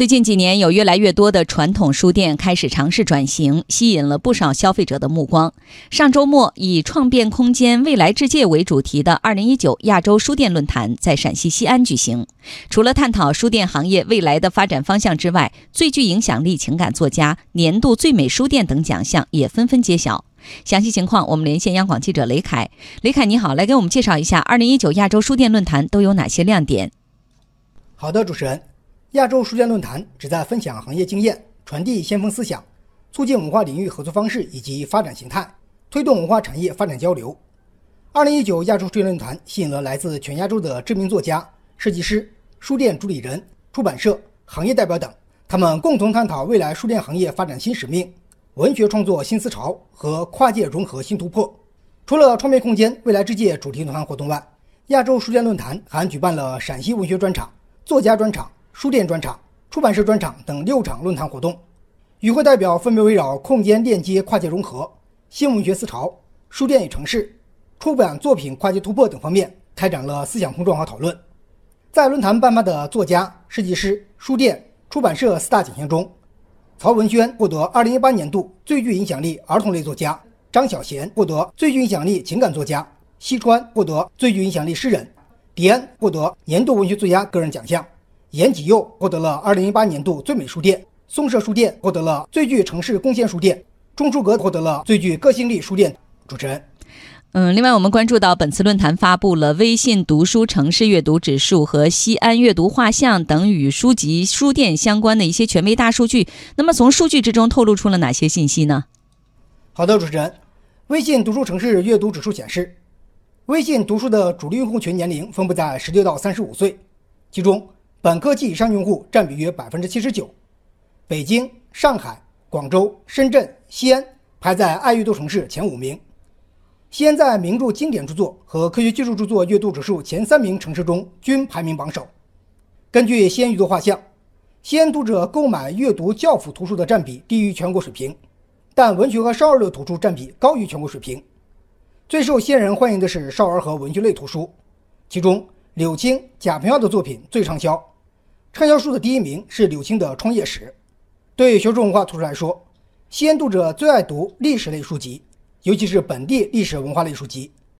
最近几年，有越来越多的传统书店开始尝试转型，吸引了不少消费者的目光。上周末，以“创变空间，未来之界”为主题的2019亚洲书店论坛在陕西西安举行。除了探讨书店行业未来的发展方向之外，最具影响力情感作家、年度最美书店等奖项也纷纷揭晓。详细情况，我们连线央广记者雷凯。雷凯，你好，来给我们介绍一下2019亚洲书店论坛都有哪些亮点？好的，主持人。亚洲书店论坛旨在分享行业经验，传递先锋思想，促进文化领域合作方式以及发展形态，推动文化产业发展交流。二零一九亚洲书店论坛吸引了来自全亚洲的知名作家、设计师、书店主理人、出版社、行业代表等，他们共同探讨未来书店行业发展新使命、文学创作新思潮和跨界融合新突破。除了创变空间、未来之界主题团活动外，亚洲书店论坛还举办了陕西文学专场、作家专场。书店专场、出版社专场等六场论坛活动，与会代表分别围绕空间链接、跨界融合、新文学思潮、书店与城市、出版作品跨界突破等方面开展了思想碰撞和讨论。在论坛颁发的作家、设计师、书店、出版社四大奖项中，曹文轩获得2018年度最具影响力儿童类作家，张小娴获得最具影响力情感作家，西川获得最具影响力诗人，迪安获得年度文学作家个人奖项。严吉佑获得了2018年度最美书店，松社书店获得了最具城市贡献书店，中书阁获得了最具个性力书店。主持人，嗯，另外我们关注到本次论坛发布了微信读书城市阅读指数和西安阅读画像等与书籍书店相关的一些权威大数据。那么从数据之中透露出了哪些信息呢？好的，主持人，微信读书城市阅读指数显示，微信读书的主力用户群年龄分布在十六到三十五岁，其中。本科及以上用户占比约百分之七十九，北京、上海、广州、深圳、西安排在爱阅读城市前五名。西安在名著经典著作和科学技术著作阅读指数前三名城市中均排名榜首。根据西安阅读画像，西安读者购买阅读教辅图书的占比低于全国水平，但文学和少儿类图书占比高于全国水平。最受西安人欢迎的是少儿和文学类图书，其中柳青、贾平凹的作品最畅销。畅销书的第一名是柳青的《创业史》。对学术文化图书来说，西安读者最爱读历史类书籍，尤其是本地历史文化类书籍。